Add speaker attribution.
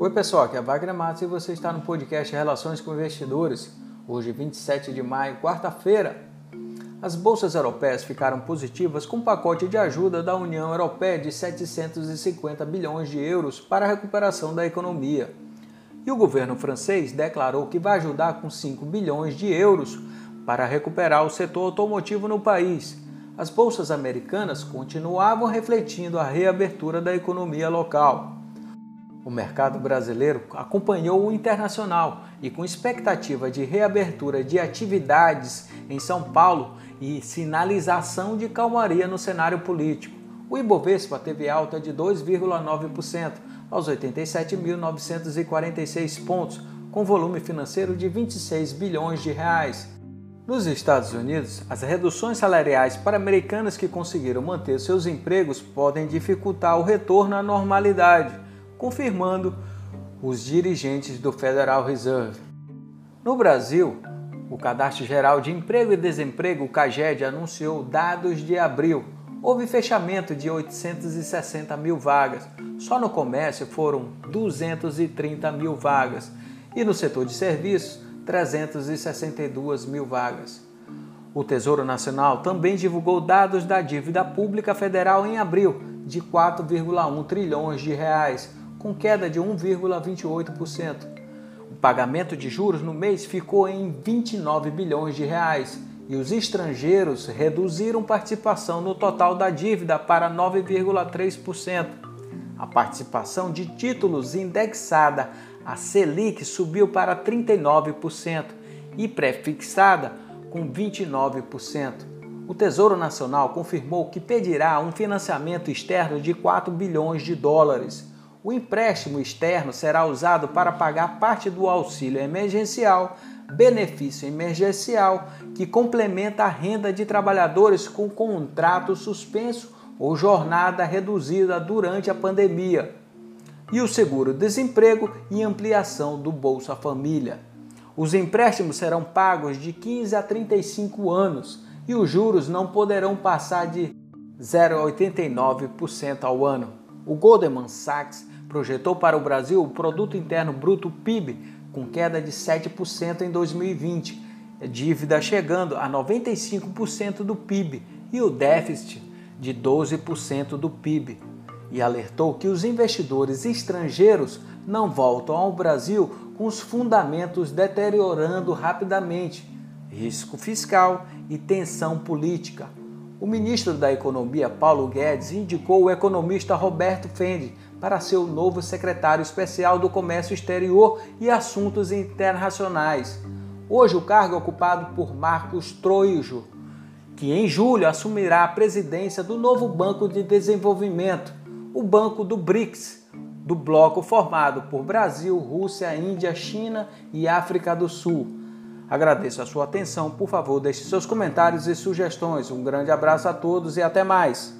Speaker 1: Oi pessoal, aqui é Wagner Matos e você está no podcast Relações com Investidores. Hoje, 27 de maio, quarta-feira. As bolsas europeias ficaram positivas com um pacote de ajuda da União Europeia de 750 bilhões de euros para a recuperação da economia. E o governo francês declarou que vai ajudar com 5 bilhões de euros para recuperar o setor automotivo no país. As bolsas americanas continuavam refletindo a reabertura da economia local. O mercado brasileiro acompanhou o internacional e, com expectativa de reabertura de atividades em São Paulo e sinalização de calmaria no cenário político, o Ibovespa teve alta de 2,9% aos 87.946 pontos, com volume financeiro de 26 bilhões de reais. Nos Estados Unidos, as reduções salariais para americanos que conseguiram manter seus empregos podem dificultar o retorno à normalidade confirmando os dirigentes do Federal Reserve. No Brasil, o Cadastro Geral de Emprego e Desemprego, o CAGED, anunciou dados de abril. Houve fechamento de 860 mil vagas. Só no comércio foram 230 mil vagas. E no setor de serviços, 362 mil vagas. O Tesouro Nacional também divulgou dados da dívida pública federal em abril, de 4,1 trilhões de reais, com queda de 1,28%. O pagamento de juros no mês ficou em 29 bilhões de reais e os estrangeiros reduziram participação no total da dívida para 9,3%. A participação de títulos indexada a Selic subiu para 39% e prefixada com 29%. O Tesouro Nacional confirmou que pedirá um financiamento externo de 4 bilhões de dólares o empréstimo externo será usado para pagar parte do auxílio emergencial, benefício emergencial, que complementa a renda de trabalhadores com contrato suspenso ou jornada reduzida durante a pandemia, e o seguro-desemprego e ampliação do Bolsa Família. Os empréstimos serão pagos de 15 a 35 anos e os juros não poderão passar de 0,89% ao ano. O Goldman Sachs projetou para o Brasil o produto interno bruto PIB com queda de 7% em 2020, dívida chegando a 95% do PIB e o déficit de 12% do PIB. E alertou que os investidores estrangeiros não voltam ao Brasil com os fundamentos deteriorando rapidamente, risco fiscal e tensão política. O ministro da Economia, Paulo Guedes, indicou o economista Roberto Fendi para ser o novo secretário especial do Comércio Exterior e Assuntos Internacionais. Hoje o cargo é ocupado por Marcos Troijo, que em julho assumirá a presidência do novo Banco de Desenvolvimento, o Banco do BRICS, do bloco formado por Brasil, Rússia, Índia, China e África do Sul. Agradeço a sua atenção, por favor, deixe seus comentários e sugestões. Um grande abraço a todos e até mais!